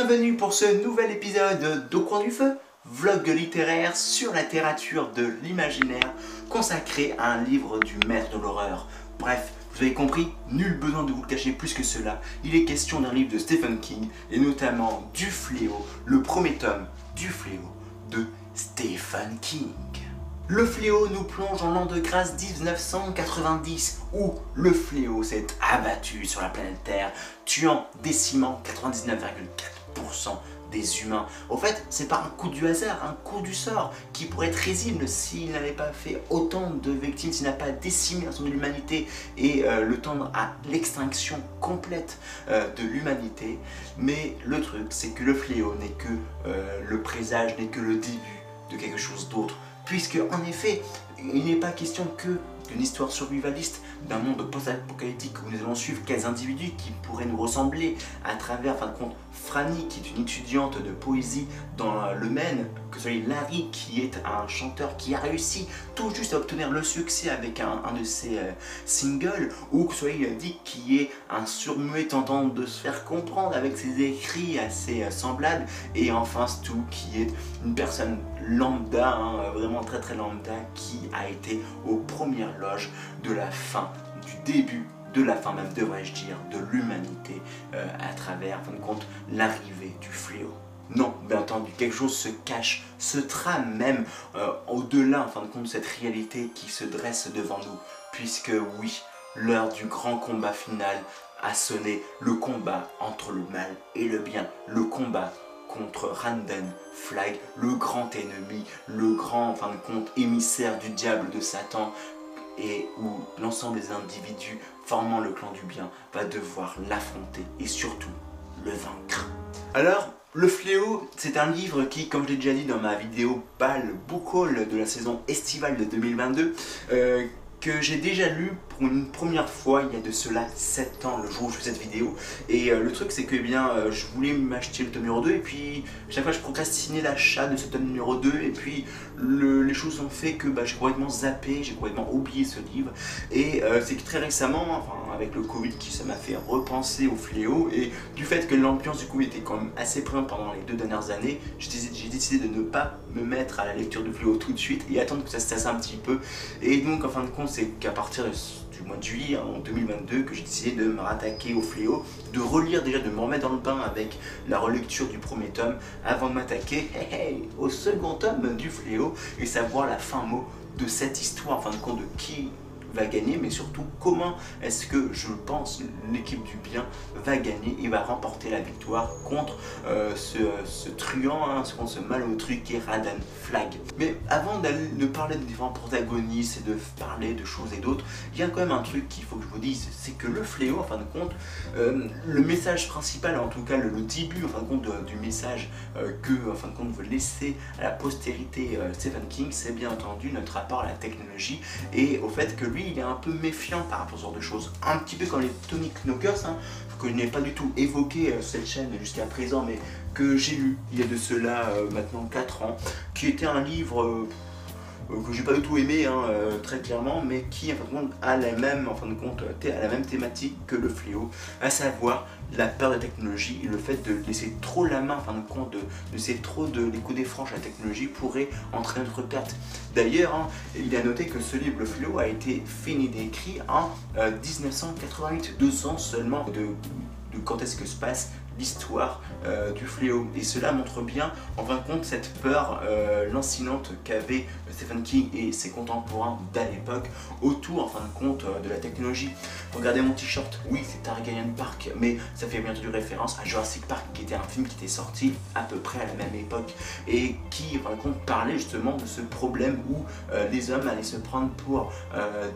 Bienvenue pour ce nouvel épisode d'Au coin du feu, vlog littéraire sur la littérature de l'imaginaire consacré à un livre du maître de l'horreur. Bref, vous avez compris, nul besoin de vous le cacher plus que cela. Il est question d'un livre de Stephen King et notamment du fléau, le premier tome du fléau de Stephen King. Le fléau nous plonge en l'an de grâce 1990 où le fléau s'est abattu sur la planète Terre, tuant, décimant 99,4% des humains. Au fait, c'est pas un coup du hasard, un coup du sort qui pourrait être risible s'il n'avait pas fait autant de victimes, s'il n'a pas décimé son l'humanité et euh, le tendre à l'extinction complète euh, de l'humanité. Mais le truc, c'est que le fléau n'est que euh, le présage, n'est que le début de quelque chose d'autre puisque en effet, il n'est pas question que d'une histoire survivaliste, d'un monde post-apocalyptique où nous allons suivre quelques individus qui pourraient nous ressembler à travers, Franny, qui est une étudiante de poésie dans le Maine, que ce soit Larry, qui est un chanteur qui a réussi tout juste à obtenir le succès avec un, de ses euh, singles, ou que soit Dick, qui est un surmuet tentant de se faire comprendre avec ses écrits assez euh, semblables, et enfin Stu, qui est une personne lambda, hein, vraiment très très lambda, qui a été aux premières de la fin, du début de la fin même, devrais-je dire, de l'humanité euh, à travers, en fin de compte, l'arrivée du fléau. Non, bien entendu, quelque chose se cache, se trame même euh, au-delà, en fin de compte, de cette réalité qui se dresse devant nous. Puisque oui, l'heure du grand combat final a sonné, le combat entre le mal et le bien, le combat contre Randen Flag, le grand ennemi, le grand, en fin de compte, émissaire du diable de Satan, et où l'ensemble des individus formant le clan du bien va devoir l'affronter et surtout le vaincre. Alors, Le Fléau, c'est un livre qui, comme je l'ai déjà dit dans ma vidéo Ball Book Haul de la saison estivale de 2022, euh, que j'ai déjà lu pour une première fois il y a de cela 7 ans le jour où je fais cette vidéo. Et euh, le truc c'est que eh bien euh, je voulais m'acheter le tome numéro 2 et puis chaque fois je procrastinais l'achat de ce tome numéro 2 et puis les choses ont fait que bah, j'ai complètement zappé, j'ai complètement oublié ce livre. Et euh, c'est que très récemment, enfin, avec le Covid qui ça m'a fait repenser au fléau et du fait que l'ambiance du coup était quand même assez présente pendant les deux dernières années, j'ai décidé de ne pas me mettre à la lecture du fléau tout de suite et attendre que ça se tasse un petit peu. Et donc en fin de compte c'est qu'à partir du mois de juillet hein, en 2022 que j'ai décidé de me rattaquer au fléau, de relire déjà, de me remettre dans le bain avec la relecture du premier tome avant de m'attaquer au second tome du fléau et savoir la fin mot de cette histoire, en fin de compte de qui va gagner, mais surtout comment est-ce que je pense l'équipe du bien va gagner et va remporter la victoire contre euh, ce, ce, truand, hein, ce malotru qui est Radan Flag. Mais avant de parler de différents protagonistes et de parler de choses et d'autres, il y a quand même un truc qu'il faut que je vous dise, c'est que le fléau, en fin de compte, euh, le message principal, en tout cas le, début en fin de compte du message euh, que en fin de compte veut laisser à la postérité Stephen King, c'est bien entendu notre rapport à la technologie et au fait que lui il est un peu méfiant par rapport à ce genre de choses. Un petit peu comme les Tony Knockers, hein, que je n'ai pas du tout évoqué euh, cette chaîne jusqu'à présent, mais que j'ai lu il y a de cela euh, maintenant 4 ans, qui était un livre... Euh, euh, que j'ai pas du tout aimé hein, très clairement, mais qui en fin de compte a la même, en fin de compte, a la même thématique que le fléau, à savoir la peur de la technologie et le fait de laisser trop la main, en fin de compte, de, laisser trop de les coups à la technologie pourrait entraîner notre perte. D'ailleurs, hein, il a noté que ce livre, le a été fini d'écrit en 1988, euh, deux ans seulement de, de quand est-ce que se passe l'histoire euh, du fléau. Et cela montre bien, en fin de compte, cette peur euh, lancinante qu'avaient Stephen King et ses contemporains d'à l'époque autour, en fin de compte, euh, de la technologie. Regardez mon t-shirt, oui, c'est Targaryen Park, mais ça fait bien entendu référence à Jurassic Park, qui était un film qui était sorti à peu près à la même époque et qui, en fin de compte, parlait justement de ce problème où les hommes allaient se prendre pour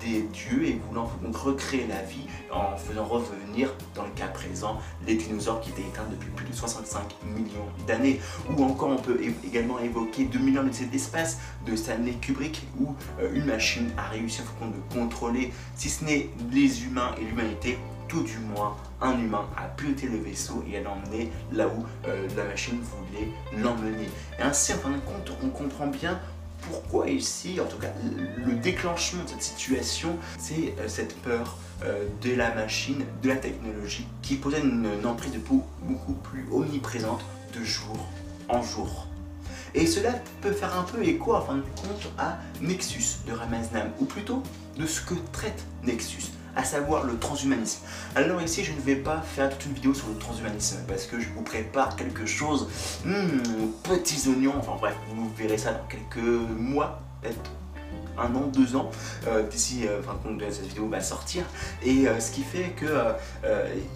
des dieux et voulant donc recréer la vie en faisant revenir, dans le cas présent, les dinosaures qui étaient depuis plus de 65 millions d'années. Ou encore on peut également évoquer 2 millions de d'espace de Stanley Kubrick où euh, une machine a réussi en de contrôler, si ce n'est les humains et l'humanité, tout du moins un humain a piloté le vaisseau et a l'emmené là où euh, la machine voulait l'emmener. Et ainsi, en fin de compte, on comprend bien pourquoi ici, en tout cas le déclenchement de cette situation, c'est euh, cette peur de la machine, de la technologie, qui possède une, une emprise de peau beaucoup plus omniprésente de jour en jour. Et cela peut faire un peu écho, en fin de compte, à Nexus de Ramaznam, ou plutôt de ce que traite Nexus, à savoir le transhumanisme. Alors ici, je ne vais pas faire toute une vidéo sur le transhumanisme, parce que je vous prépare quelque chose, hmm, petits oignons, enfin bref, vous verrez ça dans quelques mois, peut-être un an, deux ans, euh, d'ici euh, fin de compte cette vidéo va sortir. Et euh, ce qui fait que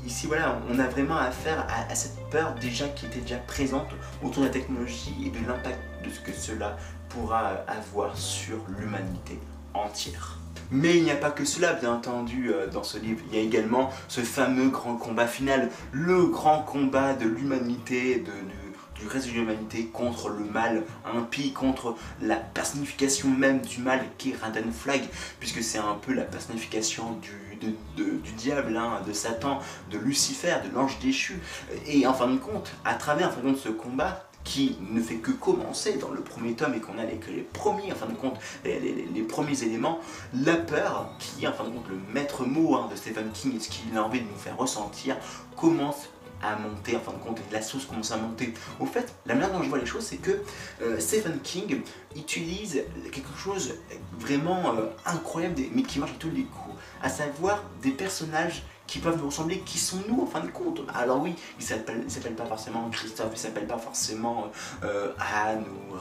ici voilà, on a vraiment affaire à, cette peur déjà qui était déjà présente autour de la technologie et de l'impact de ce que cela pourra avoir sur l'humanité entière. Mais il n'y a pas que cela, bien entendu, dans ce livre. Il y a également ce fameux grand combat final, le grand combat de l'humanité, de, de du reste de l'humanité contre le mal impie, contre la personnification même du mal qui est Raden Flag, puisque c'est un peu la personnification du, du diable, hein, de Satan, de Lucifer, de l'ange déchu. Et en fin de compte, à travers en fin de compte, ce combat, qui ne fait que commencer dans le premier tome et qu'on a les, les premiers, en fin de compte, les, premiers éléments, la peur, qui est en fin de compte le maître mot hein, de Stephen King et ce qu'il a envie de nous faire ressentir, commence à monter, en fin de compte, et la sauce commence à monter. Au fait, la manière dont je vois les choses, c'est que euh, Stephen King utilise quelque chose vraiment euh, incroyable, mais qui marche à tous les coups, à savoir des personnages qui peuvent nous ressembler, qui sont nous en fin de compte. Alors oui, il ne s'appelle pas forcément Christophe, il s'appelle pas forcément euh, Anne ou,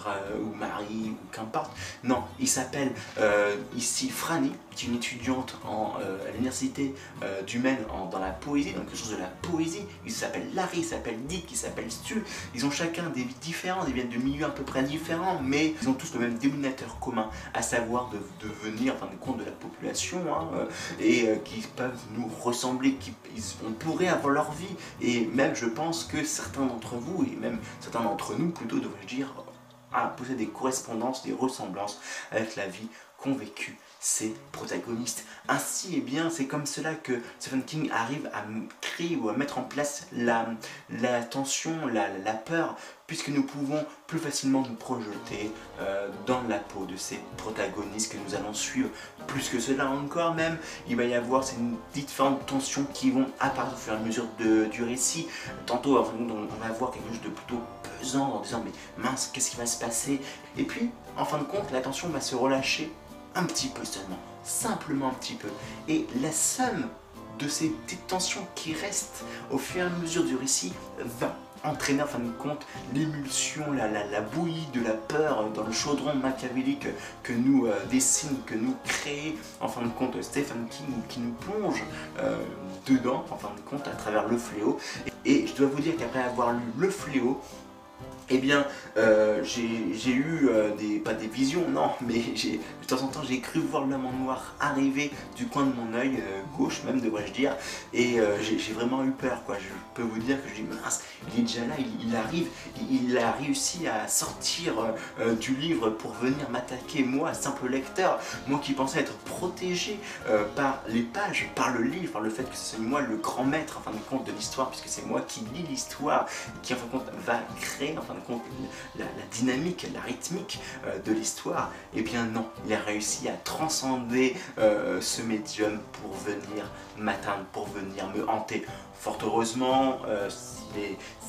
ou, Marie ou qu'importe. Non, il s'appelle euh, ici Franny, qui est une étudiante en, euh, à l'université euh, du Maine dans la poésie, donc quelque chose de la poésie. Il s'appelle Larry, il s'appelle Dick, il s'appelle Stu. Ils ont chacun des vies différentes, ils viennent de milieux à peu près différents, mais ils ont tous le même dénominateur commun, à savoir de, devenir en fin de compte de la population hein, euh, et euh, qui peuvent nous ressembler, qui on pourrait avoir leur vie. Et même je pense que certains d'entre vous, et même certains d'entre nous plutôt, devrais-je dire, à possède des correspondances, des ressemblances avec la vie vécu ces protagonistes. Ainsi, et eh bien, c'est comme cela que Stephen King arrive à créer ou à mettre en place la, tension, la, peur, puisque nous pouvons plus facilement nous projeter euh, dans la peau de ces protagonistes que nous allons suivre. Plus que cela encore même, il va y avoir ces différentes tensions qui vont apparaître au fur et à mesure du récit. Tantôt, on va voir quelque chose de plutôt pesant en disant mais mince, qu'est-ce qui va se passer? Et puis, en fin de compte, la tension va se relâcher un petit peu seulement, simplement un petit peu. Et la somme de ces petites tensions qui restent au fur et à mesure du récit va entraîner en fin de compte l'émulsion, la, bouillie de la peur dans le chaudron machiavélique que nous euh, dessine, que nous crée en fin de compte Stephen King, qui nous plonge euh, dedans en fin de compte à travers le fléau. Et je dois vous dire qu'après avoir lu le fléau, eh bien, euh, j'ai eu euh, des, pas des visions, non, mais de temps en temps j'ai cru voir l'homme en noir arriver du coin de mon œil, euh, gauche même devrais-je dire, et j'ai vraiment eu peur, quoi. Je peux vous dire que je dis, mince, il est déjà là, il, arrive, il, a réussi à sortir euh, du livre pour venir m'attaquer, moi, simple lecteur, moi qui pensais être protégé euh, par les pages, par le livre, par le fait que c'est moi le grand maître, en fin de de l'histoire, puisque c'est moi qui lis l'histoire, qui en fin de compte va créer, en fin de compte, la, dynamique, la rythmique euh, de l'histoire, eh bien non, il a réussi à transcender ce médium pour venir m'atteindre, pour venir me hanter. Fort heureusement, euh,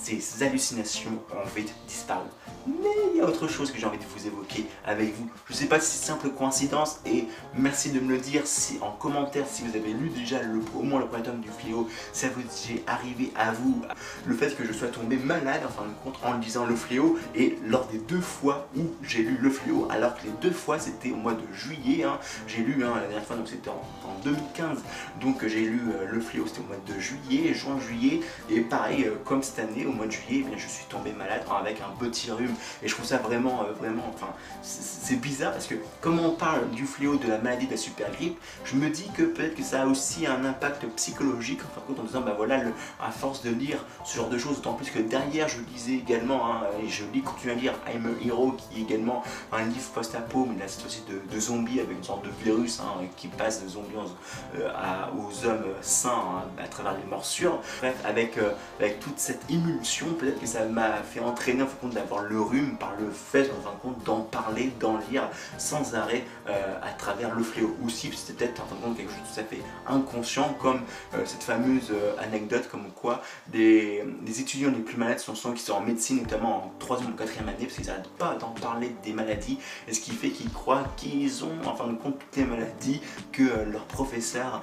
ces hallucinations ont vite disparu. Mais il y a autre chose que j'ai envie de vous évoquer avec vous. Je ne sais pas si c'est simple coïncidence et merci de me le dire en commentaire si vous avez lu déjà le, au moins le premier tome du fléau, ça vous est arrivé à vous le fait que je sois tombé malade en fin de compte en lisant le fléau et lors des deux fois où j'ai lu le fléau alors que les deux fois c'était au mois de juillet hein, j'ai lu hein, la dernière fois donc c'était en, en, 2015 donc j'ai lu euh, le fléau c'était au mois de juillet juillet et pareil euh, comme cette année au mois de juillet eh bien, je suis tombé malade avec un petit rhume et je trouve ça vraiment, euh, vraiment, enfin, c'est bizarre parce que comme on parle du fléau de la maladie de la super grippe, je me dis que peut-être que ça a aussi un impact psychologique, en fin compte, en disant, bah voilà, le, à force de lire ce genre de choses, d'autant plus que derrière, je lisais également, hein, et je lis, continue à lire I'm a Hero, qui est également un livre post-apo, mais là c'est aussi de, zombies avec une sorte de virus hein, qui passe de zombies aux, euh, aux hommes sains hein, à travers les morsures. Bref, avec, euh, avec toute cette émulsion, peut-être que ça m'a fait entraîner en fin de compte d'avoir le rhume par le fait en fin de compte d'en parler, d'en lire sans arrêt euh, à travers le fléau. Ou si c'était peut-être en fin de compte quelque chose de tout à fait inconscient, comme cette fameuse anecdote comme quoi des, étudiants les plus malades sont ceux qui sont en médecine, notamment en 3 ou 4 année, parce qu'ils n'arrêtent pas d'en parler des maladies, et ce qui fait qu'ils croient qu'ils ont en fin de compte toutes les maladies que leurs professeurs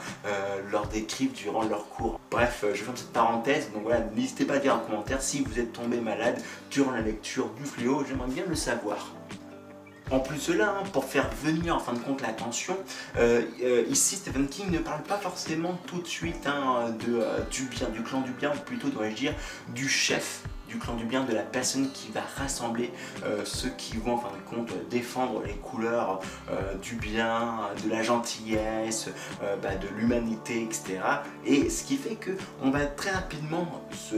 leur décrivent durant leur cours. Bref, je ferme cette parenthèse, donc voilà, n'hésitez pas à dire en commentaire si vous êtes tombé malade durant la lecture du fléau, j'aimerais bien le savoir. En plus de cela, hein, pour faire venir en fin de compte l'attention, euh, euh, ici Stephen King ne parle pas forcément tout de suite hein, de, euh, du bien, du clan du bien, ou plutôt dois-je dire du chef du clan du bien, de la personne qui va rassembler euh, ceux qui vont en fin de compte défendre les couleurs euh, du bien, de la gentillesse, euh, bah, de l'humanité, etc. Et ce qui fait que on va très rapidement se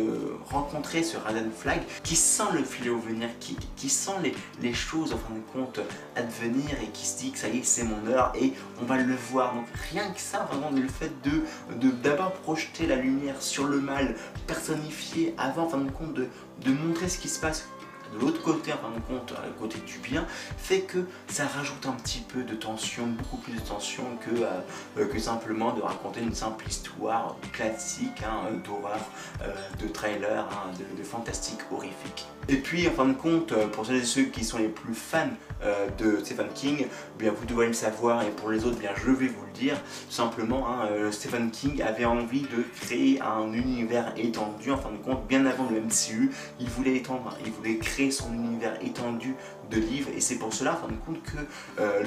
rencontrer ce Radan Flag qui sent le filet venir, qui, qui sent les, les, choses en fin de compte advenir et qui se dit que ça y est c'est mon heure et on va le voir. Donc rien que ça, vraiment le fait de d'abord projeter la lumière sur le mal personnifié avant en fin de compte de de montrer ce qui se passe de l'autre côté, en fin de compte, à côté du bien, fait que ça rajoute un petit peu de tension, beaucoup plus de tension que, euh, que simplement de raconter une simple histoire classique hein, d'horreur, euh, de trailer, hein, de, fantastique horrifique. Et puis, en fin de compte, euh, pour ceux qui sont les plus fans euh, de Stephen King, eh vous devez le savoir et pour les autres, bien je vais vous le dire. simplement, hein, euh, Stephen King avait envie de créer un univers étendu. En fin de compte, bien avant le MCU, il voulait étendre, il voulait créer son univers étendu de livres et c'est pour cela, en fin de compte, que euh,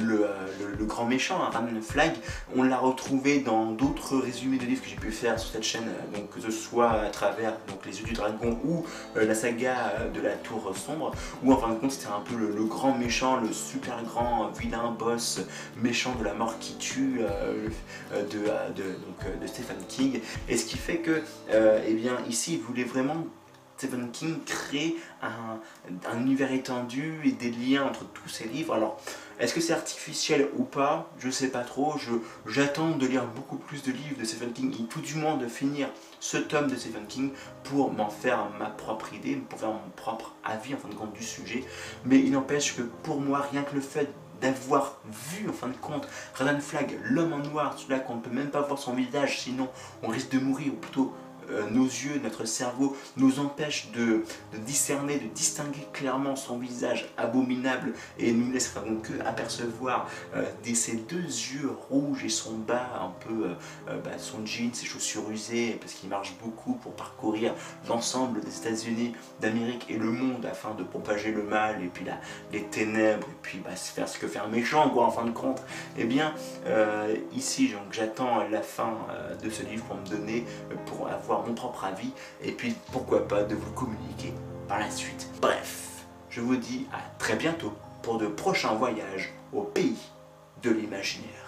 le, grand méchant, hein, Ramen Flag, on l'a retrouvé dans d'autres résumés de livres que j'ai pu faire sur cette chaîne, donc que ce soit à travers donc, Les Yeux du Dragon ou la saga de la Tour Sombre, où en fin de compte c'était un peu le, grand méchant, super grand vilain boss méchant de la mort qui tue euh, euh, euh, de, Stephen King. Et ce qui fait que, eh bien, ici, il voulait vraiment Stephen King créer un, univers étendu et des liens entre tous ses livres. Alors, est-ce que c'est artificiel ou pas? Je sais pas trop. J'attends de lire beaucoup plus de livres de Stephen King et tout du moins de finir ce tome de Stephen King pour m'en faire ma propre idée, pour faire mon propre avis en fin de compte du sujet. Mais il n'empêche que pour moi, rien que le fait d'avoir vu en fin de compte Radan Flag, l'homme en noir, celui-là qu'on ne peut même pas voir son visage, sinon on risque de mourir, ou plutôt nos yeux, notre cerveau nous empêche de, discerner, de distinguer clairement son visage abominable et nous laisse donc que apercevoir euh, ses deux yeux rouges et son bas, un peu euh, bah, son jean, ses chaussures usées, parce qu'il marche beaucoup pour parcourir l'ensemble des États-Unis d'Amérique et le monde afin de propager le mal et puis la, les ténèbres et puis bah, faire ce que fait un méchant quoi en fin de compte. Eh bien ici j'attends la fin de ce livre pour me donner, avoir mon propre avis et puis pourquoi pas de vous communiquer par la suite. Bref, je vous dis à très bientôt pour de prochains voyages au pays de l'imaginaire.